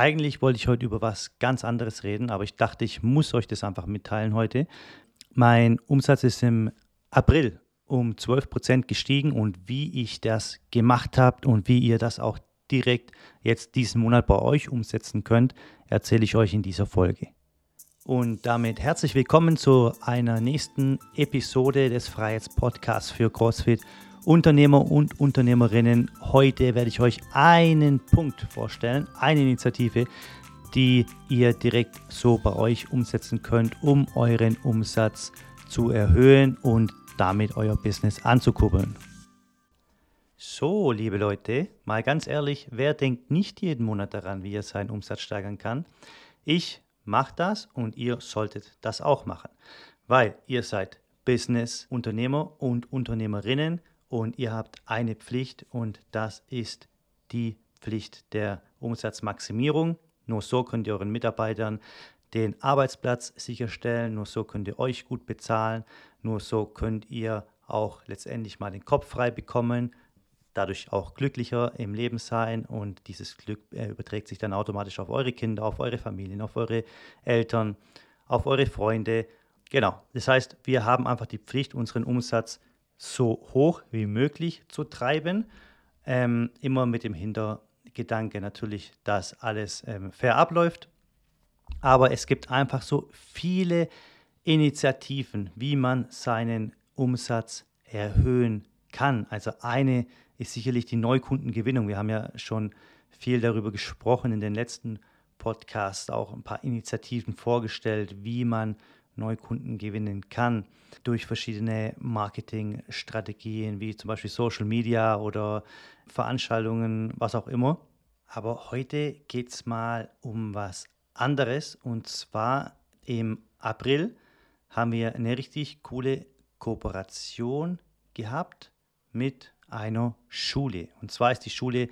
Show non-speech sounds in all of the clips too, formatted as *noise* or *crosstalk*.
Eigentlich wollte ich heute über was ganz anderes reden, aber ich dachte, ich muss euch das einfach mitteilen heute. Mein Umsatz ist im April um 12 Prozent gestiegen und wie ich das gemacht habe und wie ihr das auch direkt jetzt diesen Monat bei euch umsetzen könnt, erzähle ich euch in dieser Folge. Und damit herzlich willkommen zu einer nächsten Episode des Freiheitspodcasts für CrossFit Unternehmer und Unternehmerinnen. Heute werde ich euch einen Punkt vorstellen, eine Initiative, die ihr direkt so bei euch umsetzen könnt, um euren Umsatz zu erhöhen und damit euer Business anzukurbeln. So, liebe Leute, mal ganz ehrlich, wer denkt nicht jeden Monat daran, wie er seinen Umsatz steigern kann? Ich mache das und ihr solltet das auch machen, weil ihr seid Business-Unternehmer und Unternehmerinnen und ihr habt eine Pflicht und das ist die Pflicht der Umsatzmaximierung. Nur so könnt ihr euren Mitarbeitern den Arbeitsplatz sicherstellen, nur so könnt ihr euch gut bezahlen, nur so könnt ihr auch letztendlich mal den Kopf frei bekommen, dadurch auch glücklicher im Leben sein und dieses Glück äh, überträgt sich dann automatisch auf eure Kinder, auf eure Familien, auf eure Eltern, auf eure Freunde. Genau, das heißt, wir haben einfach die Pflicht, unseren Umsatz so hoch wie möglich zu treiben, ähm, immer mit dem Hintergedanke natürlich, dass alles ähm, fair abläuft. Aber es gibt einfach so viele Initiativen, wie man seinen Umsatz erhöhen kann. Also eine ist sicherlich die Neukundengewinnung. Wir haben ja schon viel darüber gesprochen in den letzten Podcasts, auch ein paar Initiativen vorgestellt, wie man Neukunden gewinnen kann durch verschiedene Marketingstrategien, wie zum Beispiel Social Media oder Veranstaltungen, was auch immer. Aber heute geht es mal um was anderes und zwar im April haben wir eine richtig coole Kooperation gehabt mit einer Schule. Und zwar ist die Schule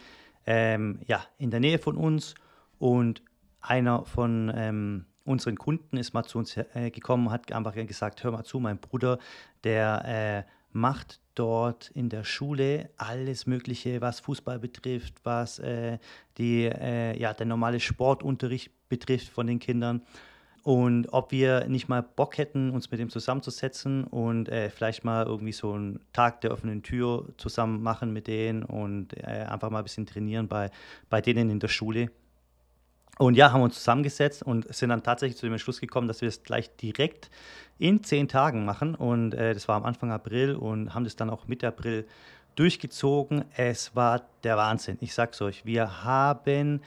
ähm, ja, in der Nähe von uns und einer von ähm, unseren Kunden ist mal zu uns äh, gekommen, hat einfach gesagt, hör mal zu, mein Bruder, der äh, macht dort in der Schule alles Mögliche, was Fußball betrifft, was äh, die, äh, ja, der normale Sportunterricht betrifft von den Kindern und ob wir nicht mal Bock hätten, uns mit ihm zusammenzusetzen und äh, vielleicht mal irgendwie so einen Tag der offenen Tür zusammen machen mit denen und äh, einfach mal ein bisschen trainieren bei, bei denen in der Schule. Und ja, haben uns zusammengesetzt und sind dann tatsächlich zu dem Entschluss gekommen, dass wir es gleich direkt in zehn Tagen machen. Und äh, das war am Anfang April und haben das dann auch Mitte April durchgezogen. Es war der Wahnsinn. Ich sag's euch, wir haben,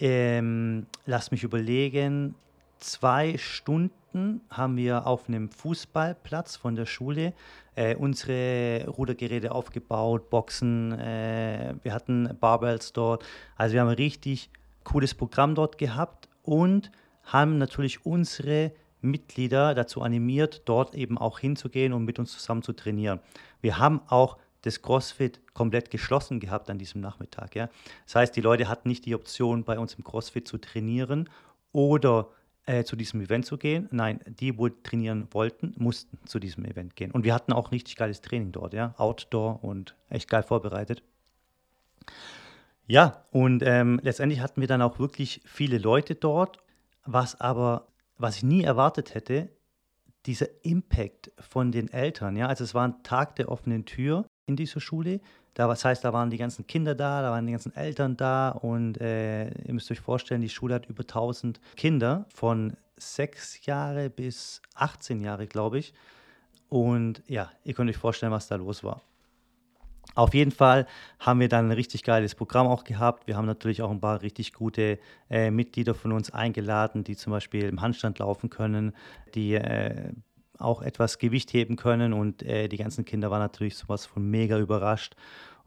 ähm, lasst mich überlegen, zwei Stunden haben wir auf einem Fußballplatz von der Schule äh, unsere Rudergeräte aufgebaut, Boxen, äh, wir hatten Barbells dort. Also wir haben richtig cooles Programm dort gehabt und haben natürlich unsere Mitglieder dazu animiert, dort eben auch hinzugehen und mit uns zusammen zu trainieren. Wir haben auch das CrossFit komplett geschlossen gehabt an diesem Nachmittag. Ja. Das heißt, die Leute hatten nicht die Option, bei uns im CrossFit zu trainieren oder äh, zu diesem Event zu gehen. Nein, die, wo trainieren wollten, mussten zu diesem Event gehen. Und wir hatten auch richtig geiles Training dort, ja, Outdoor und echt geil vorbereitet. Ja, und ähm, letztendlich hatten wir dann auch wirklich viele Leute dort, was aber, was ich nie erwartet hätte, dieser Impact von den Eltern. Ja, also es war ein Tag der offenen Tür in dieser Schule. Da, das heißt, da waren die ganzen Kinder da, da waren die ganzen Eltern da und äh, ihr müsst euch vorstellen, die Schule hat über 1000 Kinder von sechs Jahre bis 18 Jahre, glaube ich. Und ja, ihr könnt euch vorstellen, was da los war. Auf jeden Fall haben wir dann ein richtig geiles Programm auch gehabt. Wir haben natürlich auch ein paar richtig gute äh, Mitglieder von uns eingeladen, die zum Beispiel im Handstand laufen können, die äh, auch etwas Gewicht heben können und äh, die ganzen Kinder waren natürlich sowas von mega überrascht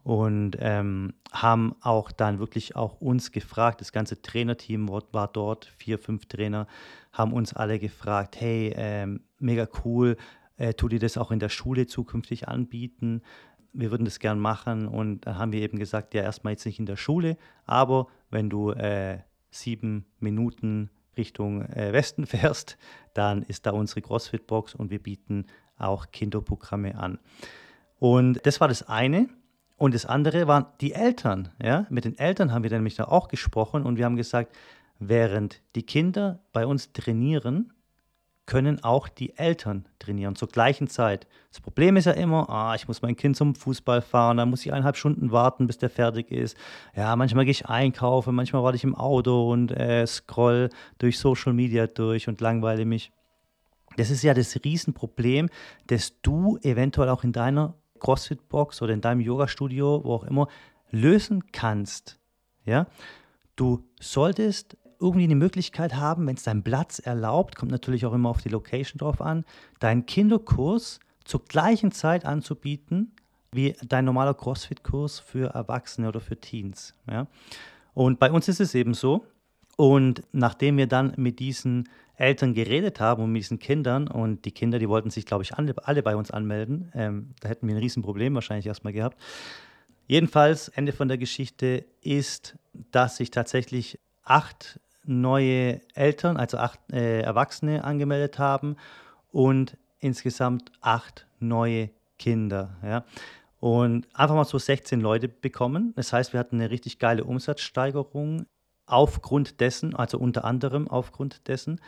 und ähm, haben auch dann wirklich auch uns gefragt, das ganze Trainerteam war dort, vier, fünf Trainer, haben uns alle gefragt, hey, ähm, mega cool, äh, tut ihr das auch in der Schule zukünftig anbieten? Wir würden das gern machen und dann haben wir eben gesagt, ja, erstmal jetzt nicht in der Schule, aber wenn du äh, sieben Minuten Richtung äh, Westen *laughs* fährst, dann ist da unsere CrossFit-Box und wir bieten auch Kinderprogramme an. Und das war das eine. Und das andere waren die Eltern. Ja? Mit den Eltern haben wir nämlich auch gesprochen und wir haben gesagt, während die Kinder bei uns trainieren, können auch die Eltern trainieren zur gleichen Zeit. Das Problem ist ja immer, ah, ich muss mein Kind zum Fußball fahren, dann muss ich eineinhalb Stunden warten, bis der fertig ist. Ja, manchmal gehe ich einkaufen, manchmal warte ich im Auto und äh, scroll durch Social Media durch und langweile mich. Das ist ja das Riesenproblem, das du eventuell auch in deiner CrossFit-Box oder in deinem Yoga-Studio, wo auch immer, lösen kannst. Ja? Du solltest irgendwie eine Möglichkeit haben, wenn es dein Platz erlaubt, kommt natürlich auch immer auf die Location drauf an, deinen Kinderkurs zur gleichen Zeit anzubieten wie dein normaler CrossFit-Kurs für Erwachsene oder für Teens. Ja? Und bei uns ist es eben so. Und nachdem wir dann mit diesen Eltern geredet haben und mit diesen Kindern, und die Kinder, die wollten sich, glaube ich, alle, alle bei uns anmelden, ähm, da hätten wir ein Riesenproblem wahrscheinlich erstmal gehabt. Jedenfalls, Ende von der Geschichte ist, dass sich tatsächlich acht neue Eltern, also acht äh, Erwachsene angemeldet haben und insgesamt acht neue Kinder. Ja. Und einfach mal so 16 Leute bekommen. Das heißt, wir hatten eine richtig geile Umsatzsteigerung aufgrund dessen, also unter anderem aufgrund dessen.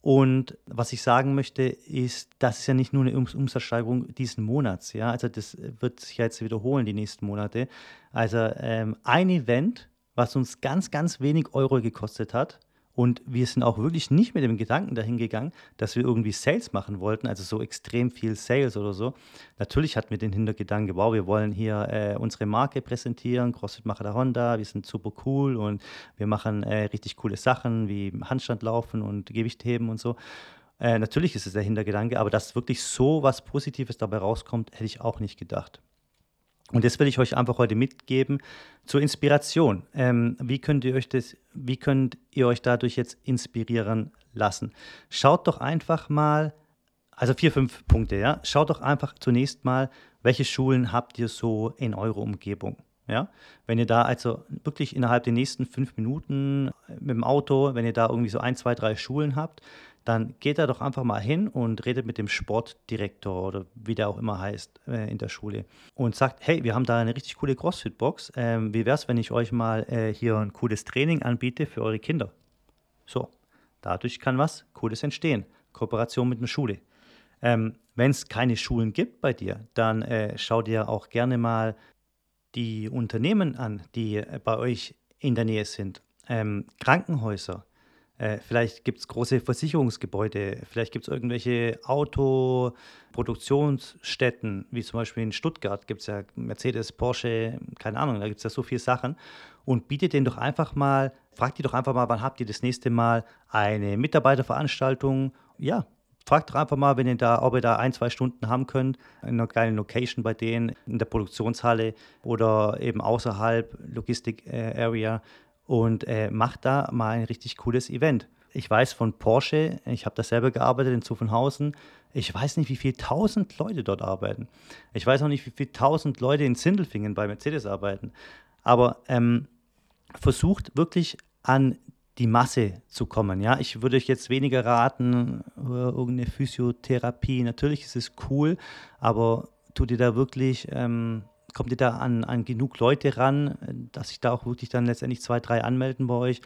Und was ich sagen möchte, ist, das ist ja nicht nur eine Umsatzsteigerung diesen Monats, ja, also das wird sich jetzt wiederholen die nächsten Monate. Also ähm, ein Event was uns ganz, ganz wenig Euro gekostet hat. Und wir sind auch wirklich nicht mit dem Gedanken dahin gegangen, dass wir irgendwie Sales machen wollten, also so extrem viel Sales oder so. Natürlich hatten wir den Hintergedanken, wow, wir wollen hier äh, unsere Marke präsentieren, CrossFit Macher der Honda, wir sind super cool und wir machen äh, richtig coole Sachen wie Handstandlaufen und Gewichtheben und so. Äh, natürlich ist es der Hintergedanke, aber dass wirklich so was Positives dabei rauskommt, hätte ich auch nicht gedacht. Und das will ich euch einfach heute mitgeben zur Inspiration. Ähm, wie könnt ihr euch das, wie könnt ihr euch dadurch jetzt inspirieren lassen? Schaut doch einfach mal, also vier, fünf Punkte, ja. Schaut doch einfach zunächst mal, welche Schulen habt ihr so in eurer Umgebung? Ja, wenn ihr da also wirklich innerhalb der nächsten fünf Minuten mit dem Auto, wenn ihr da irgendwie so ein, zwei, drei Schulen habt, dann geht da doch einfach mal hin und redet mit dem Sportdirektor oder wie der auch immer heißt äh, in der Schule und sagt, hey, wir haben da eine richtig coole CrossFit-Box. Ähm, wie wäre es, wenn ich euch mal äh, hier ein cooles Training anbiete für eure Kinder? So, dadurch kann was Cooles entstehen. Kooperation mit einer Schule. Ähm, wenn es keine Schulen gibt bei dir, dann äh, schau dir auch gerne mal die Unternehmen an, die äh, bei euch in der Nähe sind. Ähm, Krankenhäuser, äh, vielleicht gibt es große Versicherungsgebäude, vielleicht gibt es irgendwelche Autoproduktionsstätten, wie zum Beispiel in Stuttgart gibt es ja Mercedes, Porsche, keine Ahnung, da gibt es ja so viele Sachen. Und bietet denen doch einfach mal, fragt die doch einfach mal, wann habt ihr das nächste Mal eine Mitarbeiterveranstaltung? Ja, fragt doch einfach mal, wenn ihr da, ob ihr da ein, zwei Stunden haben könnt, in einer geilen Location bei denen, in der Produktionshalle oder eben außerhalb, Logistik äh, und äh, macht da mal ein richtig cooles Event. Ich weiß von Porsche, ich habe da selber gearbeitet in Zuffenhausen, ich weiß nicht, wie viele tausend Leute dort arbeiten. Ich weiß auch nicht, wie viele tausend Leute in Sindelfingen bei Mercedes arbeiten. Aber ähm, versucht wirklich an die Masse zu kommen. Ja, ich würde euch jetzt weniger raten, äh, irgendeine Physiotherapie. Natürlich ist es cool, aber tut ihr da wirklich ähm, kommt ihr da an, an genug Leute ran, dass sich da auch wirklich dann letztendlich zwei, drei anmelden bei euch?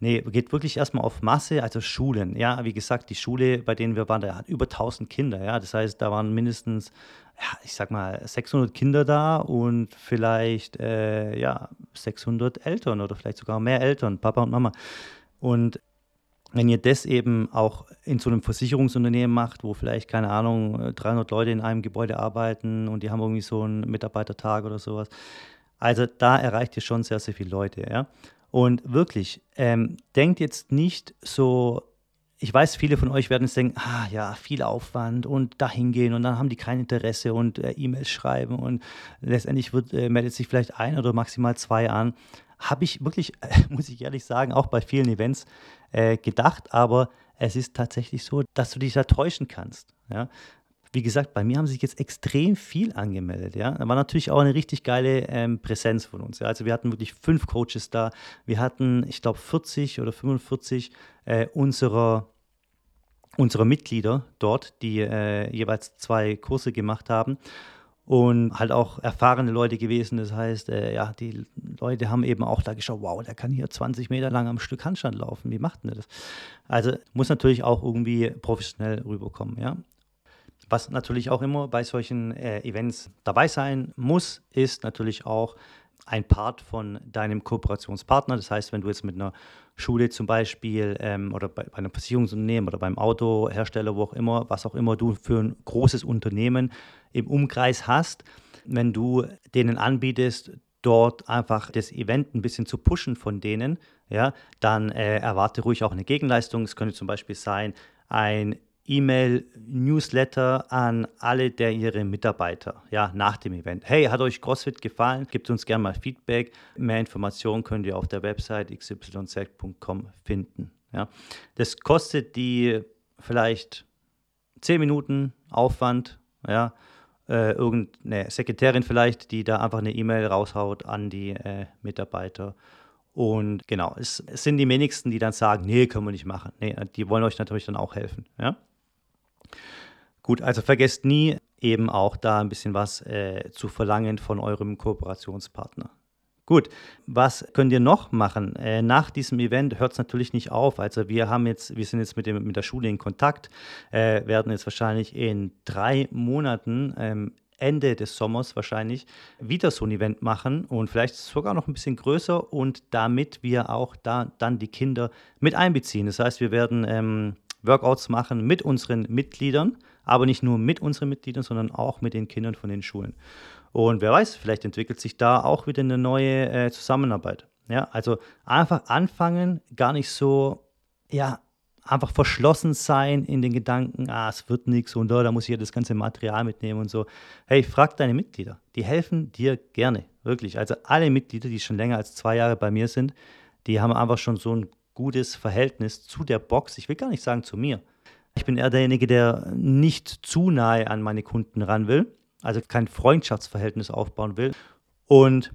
Nee, geht wirklich erstmal auf Masse, also Schulen. Ja, wie gesagt, die Schule, bei denen wir waren, da hat über 1000 Kinder. Ja, das heißt, da waren mindestens, ja, ich sag mal, 600 Kinder da und vielleicht, äh, ja, 600 Eltern oder vielleicht sogar mehr Eltern, Papa und Mama. Und wenn ihr das eben auch in so einem Versicherungsunternehmen macht, wo vielleicht, keine Ahnung, 300 Leute in einem Gebäude arbeiten und die haben irgendwie so einen Mitarbeitertag oder sowas. Also da erreicht ihr schon sehr, sehr viele Leute. Ja? Und wirklich, ähm, denkt jetzt nicht so, ich weiß, viele von euch werden jetzt denken, ah ja, viel Aufwand und dahin gehen und dann haben die kein Interesse und äh, E-Mails schreiben und letztendlich wird, äh, meldet sich vielleicht ein oder maximal zwei an habe ich wirklich, *laughs* muss ich ehrlich sagen, auch bei vielen Events äh, gedacht, aber es ist tatsächlich so, dass du dich da täuschen kannst. Ja? Wie gesagt, bei mir haben sich jetzt extrem viel angemeldet. Ja? Da war natürlich auch eine richtig geile ähm, Präsenz von uns. Ja? Also wir hatten wirklich fünf Coaches da. Wir hatten, ich glaube, 40 oder 45 äh, unserer, unserer Mitglieder dort, die äh, jeweils zwei Kurse gemacht haben. Und halt auch erfahrene Leute gewesen. Das heißt, äh, ja, die Leute haben eben auch da geschaut, wow, der kann hier 20 Meter lang am Stück Handstand laufen. Wie macht denn das? Also muss natürlich auch irgendwie professionell rüberkommen, ja. Was natürlich auch immer bei solchen äh, Events dabei sein muss, ist natürlich auch ein Part von deinem Kooperationspartner. Das heißt, wenn du jetzt mit einer Schule zum Beispiel ähm, oder bei, bei, einem Versicherungsunternehmen oder beim Autohersteller, wo auch immer, was auch immer du für ein großes Unternehmen im Umkreis hast, wenn du denen anbietest, dort einfach das Event ein bisschen zu pushen von denen, ja, dann äh, erwarte ruhig auch eine Gegenleistung. Es könnte zum Beispiel sein, ein E-Mail-Newsletter an alle der ihre Mitarbeiter, ja, nach dem Event. Hey, hat euch CrossFit gefallen? Gebt uns gerne mal Feedback. Mehr Informationen könnt ihr auf der Website xyz.com finden. Ja. Das kostet die vielleicht 10 Minuten Aufwand, ja, äh, irgendeine Sekretärin vielleicht, die da einfach eine E-Mail raushaut an die äh, Mitarbeiter. Und genau, es, es, sind die wenigsten, die dann sagen, nee, können wir nicht machen. Nee, die wollen euch natürlich dann auch helfen. Ja? Gut, also vergesst nie eben auch da ein bisschen was äh, zu verlangen von eurem Kooperationspartner. Gut, was könnt ihr noch machen? Äh, nach diesem Event hört es natürlich nicht auf. Also wir haben jetzt, wir sind jetzt mit, dem, mit der Schule in Kontakt, äh, werden jetzt wahrscheinlich in drei Monaten ähm, Ende des Sommers wahrscheinlich wieder so ein Event machen und vielleicht sogar noch ein bisschen größer und damit wir auch da dann die Kinder mit einbeziehen. Das heißt, wir werden ähm, Workouts machen mit unseren Mitgliedern, aber nicht nur mit unseren Mitgliedern, sondern auch mit den Kindern von den Schulen. Und wer weiß, vielleicht entwickelt sich da auch wieder eine neue äh, Zusammenarbeit. Ja, also einfach anfangen, gar nicht so, ja, einfach verschlossen sein in den Gedanken, ah, es wird nichts und oh, da muss ich ja das ganze Material mitnehmen und so. Hey, frag deine Mitglieder. Die helfen dir gerne, wirklich. Also alle Mitglieder, die schon länger als zwei Jahre bei mir sind, die haben einfach schon so ein gutes Verhältnis zu der Box. Ich will gar nicht sagen zu mir. Ich bin eher derjenige, der nicht zu nahe an meine Kunden ran will, also kein Freundschaftsverhältnis aufbauen will. Und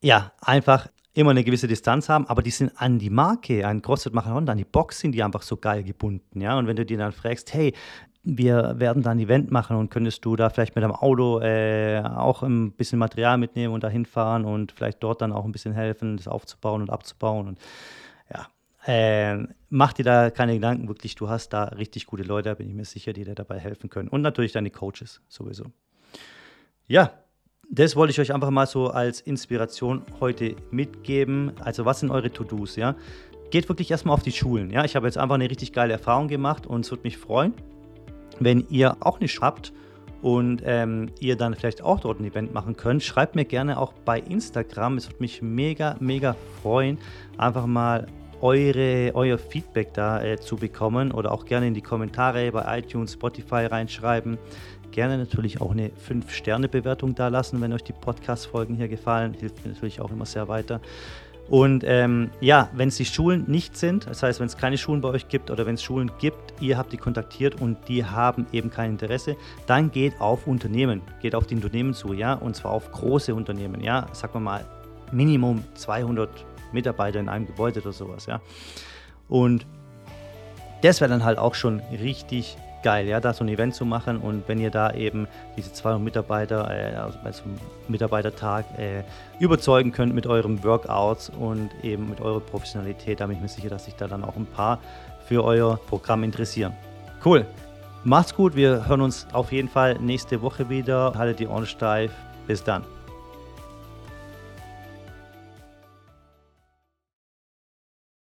ja, einfach immer eine gewisse Distanz haben, aber die sind an die Marke, an CrossFit Machen Honda, an die Box sind die einfach so geil gebunden, ja. Und wenn du die dann fragst, hey, wir werden da ein Event machen und könntest du da vielleicht mit deinem Auto äh, auch ein bisschen Material mitnehmen und da hinfahren und vielleicht dort dann auch ein bisschen helfen, das aufzubauen und abzubauen und ja, äh, mach dir da keine Gedanken, wirklich, du hast da richtig gute Leute, bin ich mir sicher, die dir dabei helfen können. Und natürlich deine Coaches sowieso. Ja, das wollte ich euch einfach mal so als Inspiration heute mitgeben. Also, was sind eure To-Dos? Ja? Geht wirklich erstmal auf die Schulen. Ja? Ich habe jetzt einfach eine richtig geile Erfahrung gemacht und es würde mich freuen, wenn ihr auch nicht habt und ähm, ihr dann vielleicht auch dort ein Event machen könnt. Schreibt mir gerne auch bei Instagram. Es würde mich mega, mega freuen, einfach mal eure, euer Feedback da äh, zu bekommen oder auch gerne in die Kommentare bei iTunes, Spotify reinschreiben. Gerne natürlich auch eine 5-Sterne-Bewertung da lassen, wenn euch die Podcast-Folgen hier gefallen. Hilft mir natürlich auch immer sehr weiter. Und ähm, ja, wenn es die Schulen nicht sind, das heißt, wenn es keine Schulen bei euch gibt oder wenn es Schulen gibt, ihr habt die kontaktiert und die haben eben kein Interesse, dann geht auf Unternehmen, geht auf die Unternehmen zu, ja, und zwar auf große Unternehmen, ja, sagen wir mal Minimum 200 Mitarbeiter in einem Gebäude oder sowas, ja. Und das wäre dann halt auch schon richtig geil, ja, da so ein Event zu machen und wenn ihr da eben diese 200 Mitarbeiter, äh, also bei so einem Mitarbeitertag äh, überzeugen könnt mit euren Workouts und eben mit eurer Professionalität, da bin ich mir sicher, dass sich da dann auch ein paar für euer Programm interessieren. Cool. Macht's gut, wir hören uns auf jeden Fall nächste Woche wieder. Haltet die Ohren steif. Bis dann.